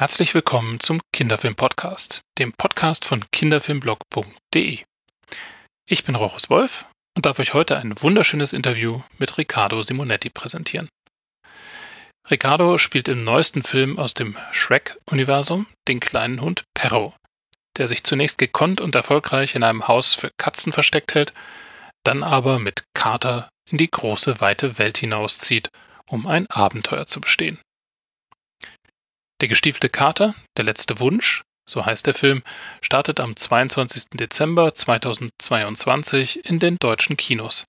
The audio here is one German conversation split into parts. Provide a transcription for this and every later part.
Herzlich willkommen zum Kinderfilm-Podcast, dem Podcast von kinderfilmblog.de. Ich bin Rochus Wolf und darf euch heute ein wunderschönes Interview mit Riccardo Simonetti präsentieren. Riccardo spielt im neuesten Film aus dem Shrek-Universum den kleinen Hund Perro, der sich zunächst gekonnt und erfolgreich in einem Haus für Katzen versteckt hält, dann aber mit Carter in die große weite Welt hinauszieht, um ein Abenteuer zu bestehen. Der gestiefelte Kater, der letzte Wunsch, so heißt der Film, startet am 22. Dezember 2022 in den deutschen Kinos.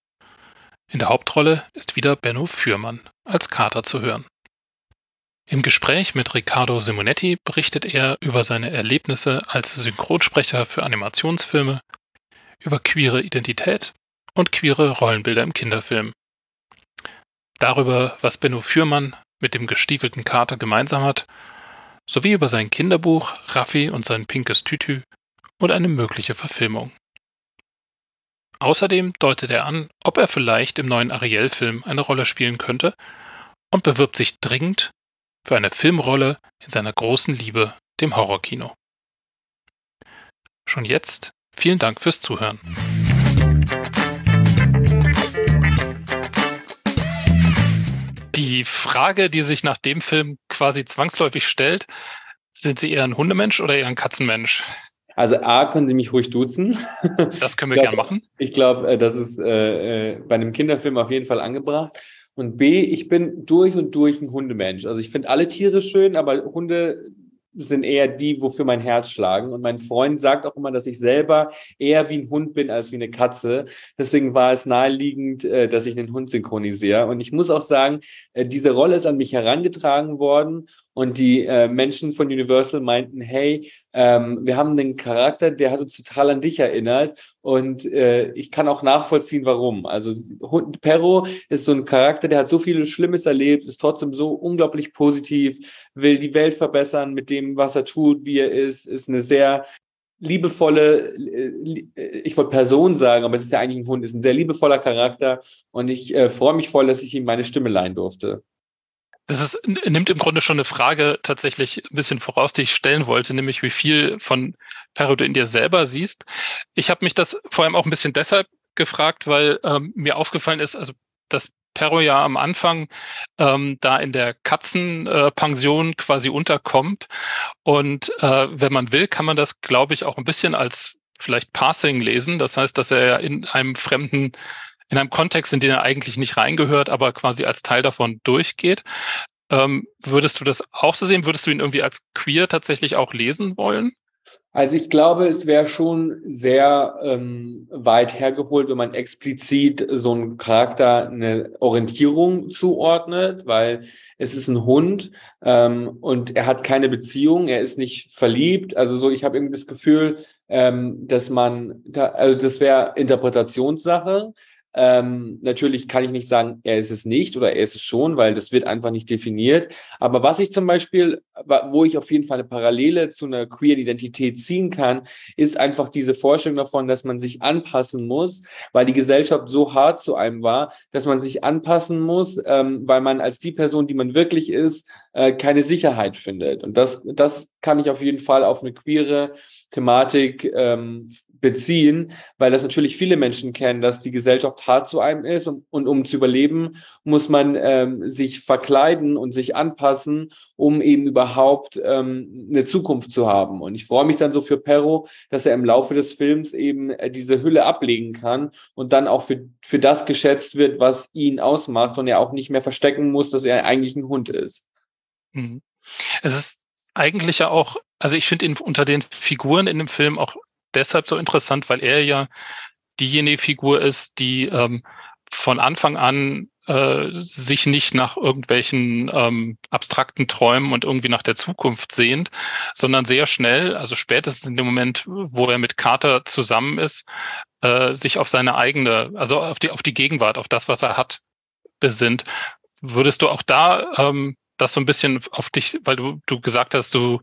In der Hauptrolle ist wieder Benno Fürmann als Kater zu hören. Im Gespräch mit Riccardo Simonetti berichtet er über seine Erlebnisse als Synchronsprecher für Animationsfilme, über queere Identität und queere Rollenbilder im Kinderfilm. Darüber, was Benno Fürmann mit dem gestiefelten Kater gemeinsam hat sowie über sein Kinderbuch Raffi und sein pinkes Tütü und eine mögliche Verfilmung. Außerdem deutet er an, ob er vielleicht im neuen Ariel-Film eine Rolle spielen könnte und bewirbt sich dringend für eine Filmrolle in seiner großen Liebe, dem Horrorkino. Schon jetzt vielen Dank fürs Zuhören. Die Frage, die sich nach dem Film quasi zwangsläufig stellt, sind Sie eher ein Hundemensch oder eher ein Katzenmensch? Also A, können Sie mich ruhig duzen. Das können wir gerne machen. Ich glaube, äh, das ist äh, äh, bei einem Kinderfilm auf jeden Fall angebracht. Und B, ich bin durch und durch ein Hundemensch. Also ich finde alle Tiere schön, aber Hunde sind eher die, wofür mein Herz schlagen. Und mein Freund sagt auch immer, dass ich selber eher wie ein Hund bin als wie eine Katze. Deswegen war es naheliegend, äh, dass ich den Hund synchronisiere. Und ich muss auch sagen, äh, diese Rolle ist an mich herangetragen worden und die äh, Menschen von Universal meinten, hey, ähm, wir haben einen Charakter, der hat uns total an dich erinnert und äh, ich kann auch nachvollziehen, warum. Also Perro ist so ein Charakter, der hat so viel Schlimmes erlebt, ist trotzdem so unglaublich positiv, will die Welt verbessern mit dem, was er tut, wie er ist, ist eine sehr liebevolle, äh, ich wollte Person sagen, aber es ist ja eigentlich ein Hund, ist ein sehr liebevoller Charakter und ich äh, freue mich voll, dass ich ihm meine Stimme leihen durfte. Das ist, nimmt im Grunde schon eine Frage tatsächlich ein bisschen voraus, die ich stellen wollte, nämlich wie viel von Perro du in dir selber siehst. Ich habe mich das vor allem auch ein bisschen deshalb gefragt, weil ähm, mir aufgefallen ist, also dass Perro ja am Anfang ähm, da in der Katzenpension äh, quasi unterkommt. Und äh, wenn man will, kann man das, glaube ich, auch ein bisschen als vielleicht Passing lesen. Das heißt, dass er ja in einem fremden in einem Kontext, in den er eigentlich nicht reingehört, aber quasi als Teil davon durchgeht. Ähm, würdest du das auch so sehen? Würdest du ihn irgendwie als queer tatsächlich auch lesen wollen? Also ich glaube, es wäre schon sehr ähm, weit hergeholt, wenn man explizit so einem Charakter eine Orientierung zuordnet, weil es ist ein Hund ähm, und er hat keine Beziehung, er ist nicht verliebt. Also so, ich habe irgendwie das Gefühl, ähm, dass man, da, also das wäre Interpretationssache. Ähm, natürlich kann ich nicht sagen, er ist es nicht oder er ist es schon, weil das wird einfach nicht definiert. Aber was ich zum Beispiel, wo ich auf jeden Fall eine Parallele zu einer queer Identität ziehen kann, ist einfach diese Vorstellung davon, dass man sich anpassen muss, weil die Gesellschaft so hart zu einem war, dass man sich anpassen muss, ähm, weil man als die Person, die man wirklich ist, äh, keine Sicherheit findet. Und das, das kann ich auf jeden Fall auf eine queere Thematik ähm, beziehen, weil das natürlich viele Menschen kennen, dass die Gesellschaft hart zu einem ist und, und um zu überleben, muss man ähm, sich verkleiden und sich anpassen, um eben überhaupt ähm, eine Zukunft zu haben. Und ich freue mich dann so für Perro, dass er im Laufe des Films eben äh, diese Hülle ablegen kann und dann auch für, für das geschätzt wird, was ihn ausmacht und er auch nicht mehr verstecken muss, dass er eigentlich ein Hund ist. Mhm. Es ist eigentlich ja auch, also ich finde ihn unter den Figuren in dem Film auch deshalb so interessant, weil er ja diejenige Figur ist, die ähm, von Anfang an äh, sich nicht nach irgendwelchen ähm, abstrakten Träumen und irgendwie nach der Zukunft sehnt, sondern sehr schnell, also spätestens in dem Moment, wo er mit Carter zusammen ist, äh, sich auf seine eigene, also auf die, auf die Gegenwart, auf das, was er hat, besinnt. Würdest du auch da ähm, das so ein bisschen auf dich, weil du, du gesagt hast, du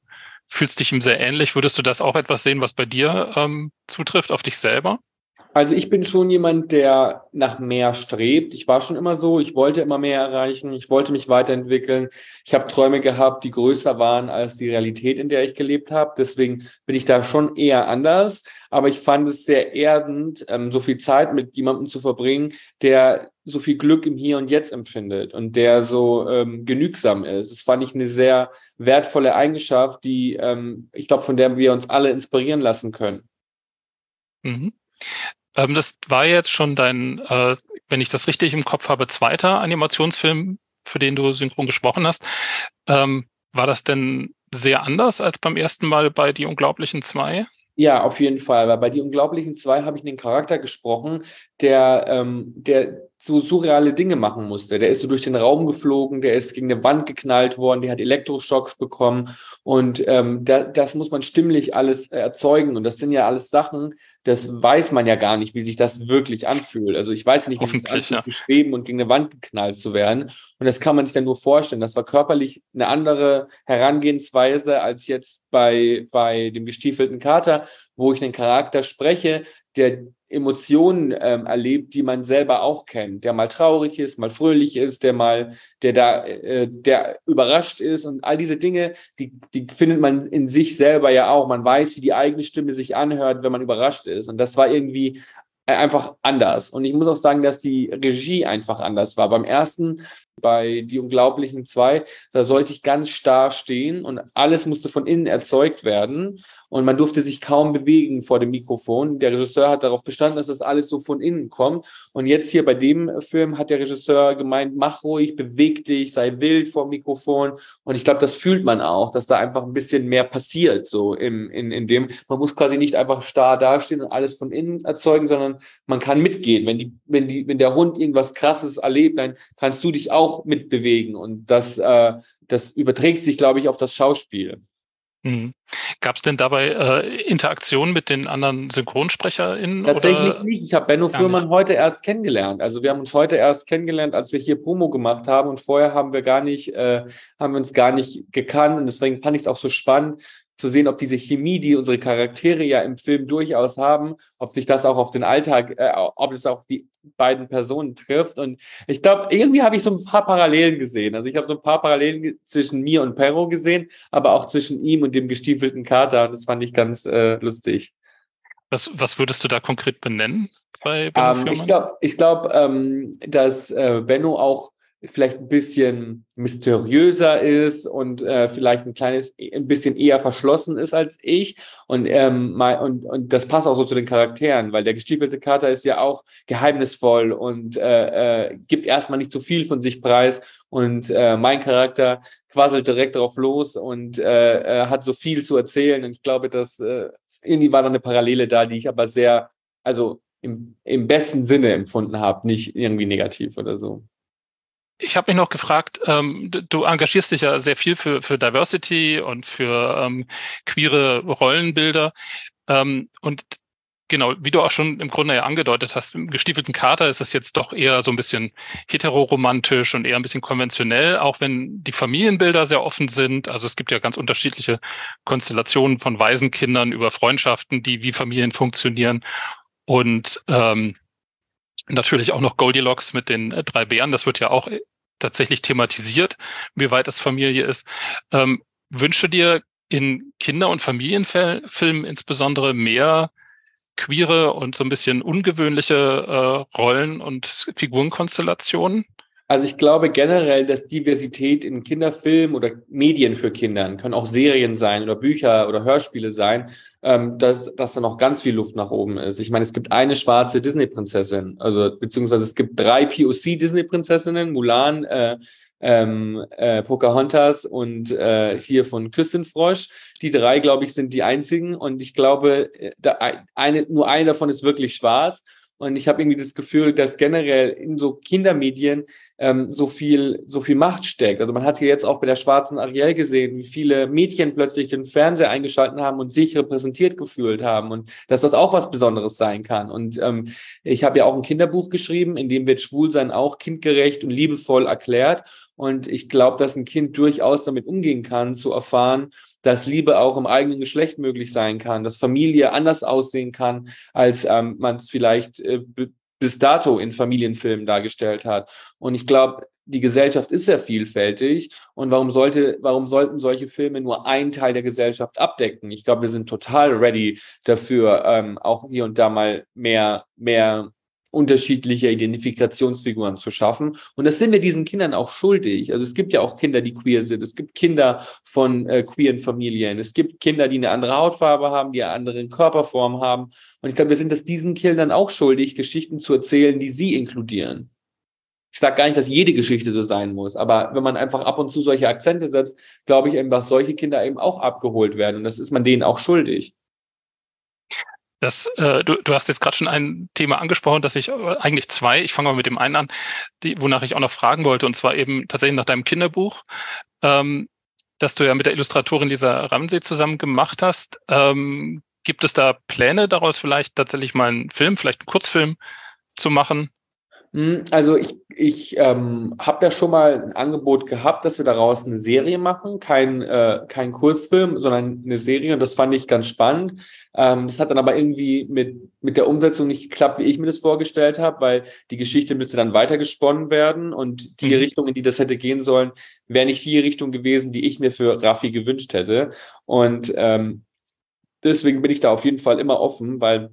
fühlst dich ihm sehr ähnlich. Würdest du das auch etwas sehen, was bei dir ähm, zutrifft, auf dich selber? Also ich bin schon jemand, der nach mehr strebt. Ich war schon immer so, ich wollte immer mehr erreichen, ich wollte mich weiterentwickeln. Ich habe Träume gehabt, die größer waren als die Realität, in der ich gelebt habe. Deswegen bin ich da schon eher anders. Aber ich fand es sehr erdend, ähm, so viel Zeit mit jemandem zu verbringen, der so viel Glück im Hier und Jetzt empfindet und der so ähm, genügsam ist. Das fand ich eine sehr wertvolle Eigenschaft, die ähm, ich glaube, von der wir uns alle inspirieren lassen können. Mhm. Ähm, das war jetzt schon dein, äh, wenn ich das richtig im Kopf habe, zweiter Animationsfilm, für den du synchron gesprochen hast. Ähm, war das denn sehr anders als beim ersten Mal bei Die Unglaublichen zwei? Ja, auf jeden Fall. Weil bei Die Unglaublichen zwei habe ich einen Charakter gesprochen, der, ähm, der so surreale Dinge machen musste. Der ist so durch den Raum geflogen, der ist gegen eine Wand geknallt worden, der hat Elektroschocks bekommen und ähm, da, das muss man stimmlich alles erzeugen und das sind ja alles Sachen, das weiß man ja gar nicht, wie sich das wirklich anfühlt. Also ich weiß nicht, wie sich anfühlt, ja. schweben und gegen eine Wand geknallt zu werden und das kann man sich dann nur vorstellen. Das war körperlich eine andere Herangehensweise als jetzt bei, bei dem gestiefelten Kater, wo ich einen Charakter spreche, der Emotionen ähm, erlebt, die man selber auch kennt, der mal traurig ist, mal fröhlich ist, der mal, der da, äh, der überrascht ist und all diese Dinge, die, die findet man in sich selber ja auch. Man weiß, wie die eigene Stimme sich anhört, wenn man überrascht ist. Und das war irgendwie einfach anders. Und ich muss auch sagen, dass die Regie einfach anders war. Beim ersten, bei Die Unglaublichen zwei, da sollte ich ganz starr stehen und alles musste von innen erzeugt werden und man durfte sich kaum bewegen vor dem Mikrofon. Der Regisseur hat darauf bestanden, dass das alles so von innen kommt. Und jetzt hier bei dem Film hat der Regisseur gemeint, mach ruhig, beweg dich, sei wild vor dem Mikrofon. Und ich glaube, das fühlt man auch, dass da einfach ein bisschen mehr passiert, so im, in, in dem. Man muss quasi nicht einfach starr dastehen und alles von innen erzeugen, sondern man kann mitgehen. Wenn die, wenn die, wenn der Hund irgendwas krasses erlebt, dann kannst du dich auch mitbewegen. Und das, äh, das überträgt sich, glaube ich, auf das Schauspiel. Mhm. Gab es denn dabei äh, Interaktion mit den anderen SynchronsprecherInnen? Tatsächlich oder? nicht. Ich habe Benno Fürmann heute erst kennengelernt. Also wir haben uns heute erst kennengelernt, als wir hier Promo gemacht haben und vorher haben wir gar nicht, äh, haben wir uns gar nicht gekannt und deswegen fand ich es auch so spannend, zu sehen, ob diese Chemie, die unsere Charaktere ja im Film durchaus haben, ob sich das auch auf den Alltag, äh, ob es auch die beiden Personen trifft. Und ich glaube, irgendwie habe ich so ein paar Parallelen gesehen. Also ich habe so ein paar Parallelen zwischen mir und Perro gesehen, aber auch zwischen ihm und dem gestiefelten Kater. Und das fand ich ganz äh, lustig. Was, was würdest du da konkret benennen bei Benno ähm, Ich glaube, ich glaub, ähm, dass äh, Benno auch vielleicht ein bisschen mysteriöser ist und äh, vielleicht ein kleines, ein bisschen eher verschlossen ist als ich. Und, ähm, mein, und, und das passt auch so zu den Charakteren, weil der gestiefelte Kater ist ja auch geheimnisvoll und äh, äh, gibt erstmal nicht zu viel von sich preis. Und äh, mein Charakter quasselt direkt drauf los und äh, äh, hat so viel zu erzählen. Und ich glaube, dass äh, irgendwie war da eine Parallele da, die ich aber sehr, also im, im besten Sinne empfunden habe, nicht irgendwie negativ oder so. Ich habe mich noch gefragt, ähm, du engagierst dich ja sehr viel für, für Diversity und für ähm, queere Rollenbilder. Ähm, und genau, wie du auch schon im Grunde ja angedeutet hast, im gestiefelten Kater ist es jetzt doch eher so ein bisschen heteroromantisch und eher ein bisschen konventionell, auch wenn die Familienbilder sehr offen sind. Also es gibt ja ganz unterschiedliche Konstellationen von Waisenkindern über Freundschaften, die wie Familien funktionieren. Und ähm, Natürlich auch noch Goldilocks mit den äh, drei Bären. Das wird ja auch äh, tatsächlich thematisiert, wie weit das Familie ist. Ähm, wünsche dir in Kinder- und Familienfilmen insbesondere mehr queere und so ein bisschen ungewöhnliche äh, Rollen und Figurenkonstellationen? Also ich glaube generell, dass Diversität in Kinderfilmen oder Medien für Kinder, können auch Serien sein oder Bücher oder Hörspiele sein, ähm, dass, dass da noch ganz viel Luft nach oben ist. Ich meine, es gibt eine schwarze Disney-Prinzessin, also beziehungsweise es gibt drei POC-Disney-Prinzessinnen, Mulan, äh, ähm, äh, Pocahontas und äh, hier von Küstenfrosch. Die drei, glaube ich, sind die einzigen und ich glaube, äh, da, eine, nur eine davon ist wirklich schwarz und ich habe irgendwie das Gefühl, dass generell in so Kindermedien ähm, so viel, so viel Macht steckt. Also man hat hier jetzt auch bei der schwarzen Ariel gesehen, wie viele Mädchen plötzlich den Fernseher eingeschalten haben und sich repräsentiert gefühlt haben und dass das auch was Besonderes sein kann. Und ähm, ich habe ja auch ein Kinderbuch geschrieben, in dem wird Schwulsein auch kindgerecht und liebevoll erklärt. Und ich glaube, dass ein Kind durchaus damit umgehen kann, zu erfahren, dass Liebe auch im eigenen Geschlecht möglich sein kann, dass Familie anders aussehen kann, als ähm, man es vielleicht äh, bis dato in Familienfilmen dargestellt hat. Und ich glaube, die Gesellschaft ist sehr vielfältig und warum sollte, warum sollten solche Filme nur einen Teil der Gesellschaft abdecken? Ich glaube, wir sind total ready dafür, ähm, auch hier und da mal mehr, mehr unterschiedliche Identifikationsfiguren zu schaffen. Und das sind wir diesen Kindern auch schuldig. Also es gibt ja auch Kinder, die queer sind. Es gibt Kinder von äh, queeren Familien. Es gibt Kinder, die eine andere Hautfarbe haben, die eine andere Körperform haben. Und ich glaube, wir sind es diesen Kindern auch schuldig, Geschichten zu erzählen, die sie inkludieren. Ich sage gar nicht, dass jede Geschichte so sein muss, aber wenn man einfach ab und zu solche Akzente setzt, glaube ich eben, dass solche Kinder eben auch abgeholt werden. Und das ist man denen auch schuldig. Das, äh, du, du hast jetzt gerade schon ein Thema angesprochen, dass ich äh, eigentlich zwei, ich fange mal mit dem einen an, die, wonach ich auch noch fragen wollte, und zwar eben tatsächlich nach deinem Kinderbuch, ähm, das du ja mit der Illustratorin Lisa Ramsey zusammen gemacht hast. Ähm, gibt es da Pläne daraus vielleicht tatsächlich mal einen Film, vielleicht einen Kurzfilm zu machen? Hm, also ich, ich ähm, habe da schon mal ein Angebot gehabt, dass wir daraus eine Serie machen, kein, äh, kein Kurzfilm, sondern eine Serie und das fand ich ganz spannend. Ähm, das hat dann aber irgendwie mit, mit der Umsetzung nicht geklappt, wie ich mir das vorgestellt habe, weil die Geschichte müsste dann weitergesponnen werden und die mhm. Richtung, in die das hätte gehen sollen, wäre nicht die Richtung gewesen, die ich mir für Raffi gewünscht hätte. Und ähm, deswegen bin ich da auf jeden Fall immer offen, weil,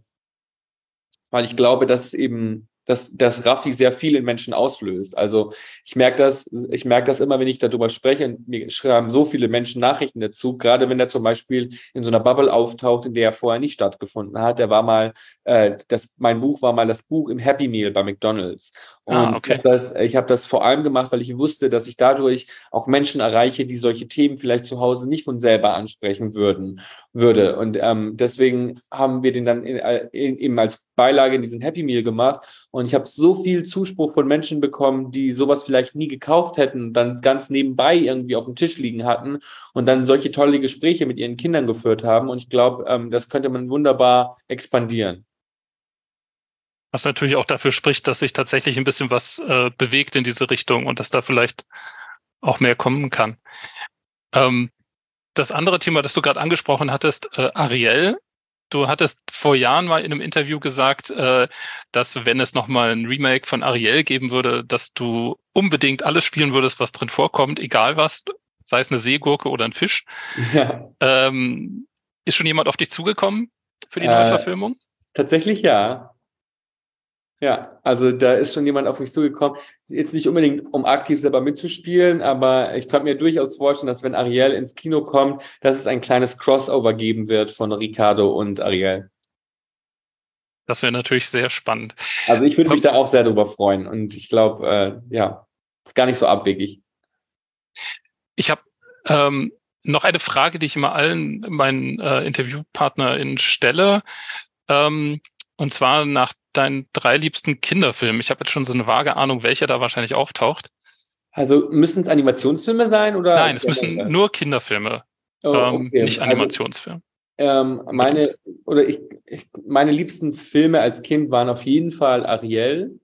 weil ich glaube, dass es eben dass, dass Raffi sehr viel in Menschen auslöst. Also ich merke das, ich merke das immer, wenn ich darüber spreche. Und mir schreiben so viele Menschen Nachrichten dazu, gerade wenn er zum Beispiel in so einer Bubble auftaucht, in der er vorher nicht stattgefunden hat. Der war mal, äh, das, mein Buch war mal das Buch im Happy Meal bei McDonalds. Ah, Und ah, okay. ich habe das, ich hab das vor allem gemacht, weil ich wusste, dass ich dadurch auch Menschen erreiche, die solche Themen vielleicht zu Hause nicht von selber ansprechen würden würde. Und ähm, deswegen haben wir den dann in, in, eben als Beilage in diesen Happy Meal gemacht. Und ich habe so viel Zuspruch von Menschen bekommen, die sowas vielleicht nie gekauft hätten, dann ganz nebenbei irgendwie auf dem Tisch liegen hatten und dann solche tolle Gespräche mit ihren Kindern geführt haben. Und ich glaube, ähm, das könnte man wunderbar expandieren. Was natürlich auch dafür spricht, dass sich tatsächlich ein bisschen was äh, bewegt in diese Richtung und dass da vielleicht auch mehr kommen kann. Ähm, das andere Thema, das du gerade angesprochen hattest, äh, Ariel. Du hattest vor Jahren mal in einem Interview gesagt, äh, dass wenn es nochmal ein Remake von Ariel geben würde, dass du unbedingt alles spielen würdest, was drin vorkommt, egal was, sei es eine Seegurke oder ein Fisch. Ja. Ähm, ist schon jemand auf dich zugekommen für die neue äh, Verfilmung? Tatsächlich ja. Ja, also da ist schon jemand auf mich zugekommen. Jetzt nicht unbedingt, um aktiv selber mitzuspielen, aber ich könnte mir durchaus vorstellen, dass wenn Ariel ins Kino kommt, dass es ein kleines Crossover geben wird von Ricardo und Ariel. Das wäre natürlich sehr spannend. Also ich würde mich da auch sehr darüber freuen und ich glaube, äh, ja, ist gar nicht so abwegig. Ich habe ähm, noch eine Frage, die ich immer allen meinen äh, InterviewpartnerInnen stelle. Ähm, und zwar nach deinen drei liebsten Kinderfilmen. Ich habe jetzt schon so eine vage Ahnung, welcher da wahrscheinlich auftaucht. Also müssen es Animationsfilme sein oder? Nein, es müssen nur Kinderfilme, oh, ähm, okay. nicht also, Animationsfilme. Also, ähm, meine oder ich, ich, meine liebsten Filme als Kind waren auf jeden Fall Ariel,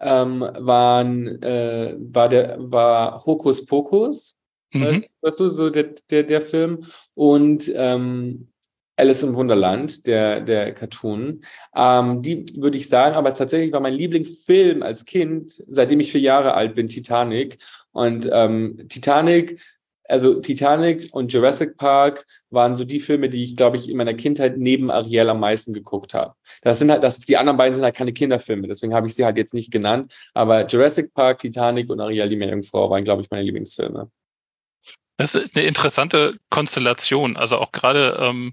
ähm, waren äh, war der war Hokus Pokus, mhm. weißt du so der der, der Film und ähm, Alice im Wunderland, der, der Cartoon. Ähm, die würde ich sagen, aber tatsächlich war mein Lieblingsfilm als Kind, seitdem ich vier Jahre alt bin, Titanic. Und ähm, Titanic, also Titanic und Jurassic Park waren so die Filme, die ich, glaube ich, in meiner Kindheit neben Ariel am meisten geguckt habe. Das sind halt, das, die anderen beiden sind halt keine Kinderfilme, deswegen habe ich sie halt jetzt nicht genannt. Aber Jurassic Park, Titanic und Ariel, die Meerjungfrau, waren, glaube ich, meine Lieblingsfilme. Das ist eine interessante Konstellation. Also auch gerade ähm,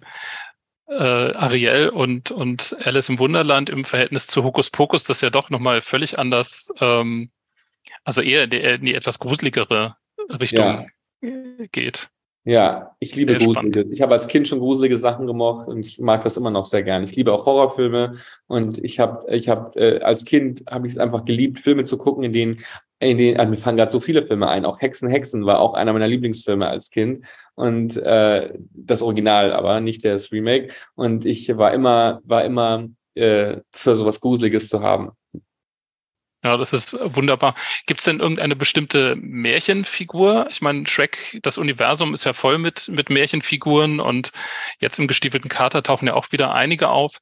äh, Ariel und, und Alice im Wunderland im Verhältnis zu Hokus Pokus, das ja doch nochmal völlig anders, ähm, also eher in die, in die etwas gruseligere Richtung ja. geht. Ja, ich liebe Gruselige. Ich habe als Kind schon gruselige Sachen gemocht und ich mag das immer noch sehr gern. Ich liebe auch Horrorfilme und ich habe, ich habe äh, als Kind habe ich es einfach geliebt, Filme zu gucken, in denen, in denen, also mir fangen gerade so viele Filme ein. Auch Hexen, Hexen war auch einer meiner Lieblingsfilme als Kind und äh, das Original, aber nicht das Remake. Und ich war immer, war immer äh, für sowas Gruseliges zu haben. Ja, das ist wunderbar. Gibt es denn irgendeine bestimmte Märchenfigur? Ich meine, Shrek, das Universum ist ja voll mit, mit Märchenfiguren und jetzt im gestiefelten Kater tauchen ja auch wieder einige auf.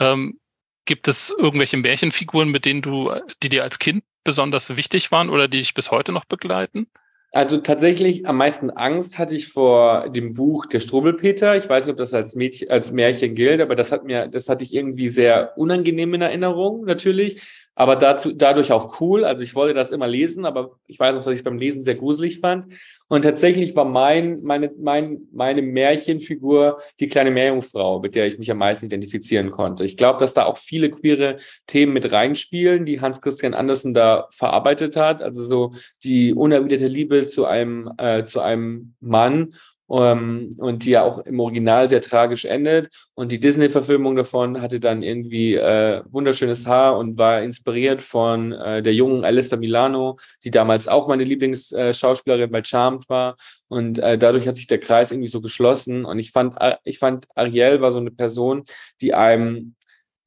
Ähm, gibt es irgendwelche Märchenfiguren, mit denen du, die dir als Kind besonders wichtig waren oder die dich bis heute noch begleiten? Also tatsächlich am meisten Angst hatte ich vor dem Buch Der Strubbelpeter. Ich weiß nicht, ob das als Mädchen, als Märchen gilt, aber das hat mir, das hatte ich irgendwie sehr unangenehm in Erinnerung, natürlich aber dazu, dadurch auch cool. Also ich wollte das immer lesen, aber ich weiß auch, dass ich es beim Lesen sehr gruselig fand. Und tatsächlich war mein, meine, mein, meine Märchenfigur die kleine Meerjungfrau, mit der ich mich am meisten identifizieren konnte. Ich glaube, dass da auch viele queere Themen mit reinspielen, die Hans Christian Andersen da verarbeitet hat. Also so die unerwiderte Liebe zu einem, äh, zu einem Mann um, ähm, und die ja auch im Original sehr tragisch endet. Und die Disney-Verfilmung davon hatte dann irgendwie äh, wunderschönes Haar und war inspiriert von äh, der jungen Alissa Milano, die damals auch meine Lieblingsschauspielerin bei Charmed war. Und äh, dadurch hat sich der Kreis irgendwie so geschlossen. Und ich fand, äh, ich fand, Ariel war so eine Person, die einem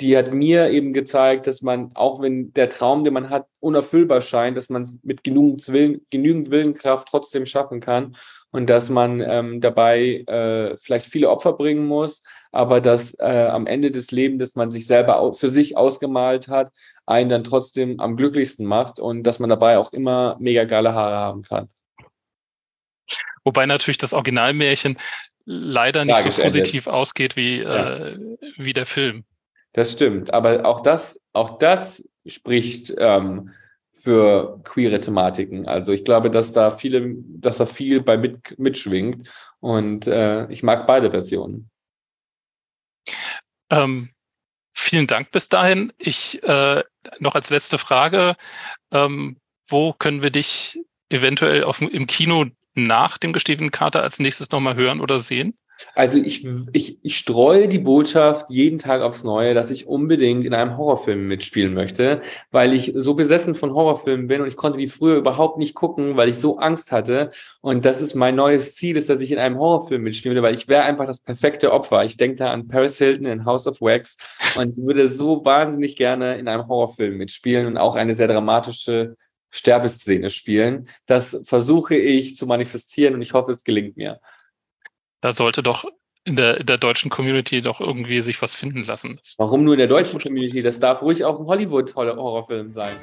die hat mir eben gezeigt, dass man, auch wenn der Traum, den man hat, unerfüllbar scheint, dass man mit genügend, Willen, genügend Willenkraft trotzdem schaffen kann und dass man ähm, dabei äh, vielleicht viele Opfer bringen muss, aber dass äh, am Ende des Lebens, das man sich selber für sich ausgemalt hat, einen dann trotzdem am glücklichsten macht und dass man dabei auch immer mega geile Haare haben kann. Wobei natürlich das Originalmärchen leider nicht so positiv ausgeht wie, ja. äh, wie der Film. Das stimmt, aber auch das, auch das spricht ähm, für queere Thematiken. Also ich glaube, dass da viele, dass da viel bei mit, mitschwingt und äh, ich mag beide Versionen. Ähm, vielen Dank bis dahin. Ich äh, noch als letzte Frage, ähm, wo können wir dich eventuell auf, im Kino nach dem gestiefelten Kater als nächstes nochmal hören oder sehen? Also ich, ich, ich streue die Botschaft jeden Tag aufs Neue, dass ich unbedingt in einem Horrorfilm mitspielen möchte, weil ich so besessen von Horrorfilmen bin und ich konnte die früher überhaupt nicht gucken, weil ich so Angst hatte. Und das ist mein neues Ziel, ist, dass ich in einem Horrorfilm mitspielen würde, weil ich wäre einfach das perfekte Opfer. Ich denke da an Paris Hilton in House of Wax und würde so wahnsinnig gerne in einem Horrorfilm mitspielen und auch eine sehr dramatische Sterbeszene spielen. Das versuche ich zu manifestieren und ich hoffe, es gelingt mir da sollte doch in der, in der deutschen Community doch irgendwie sich was finden lassen. Warum nur in der deutschen Community? Das darf ruhig auch ein Hollywood-Horrorfilm sein.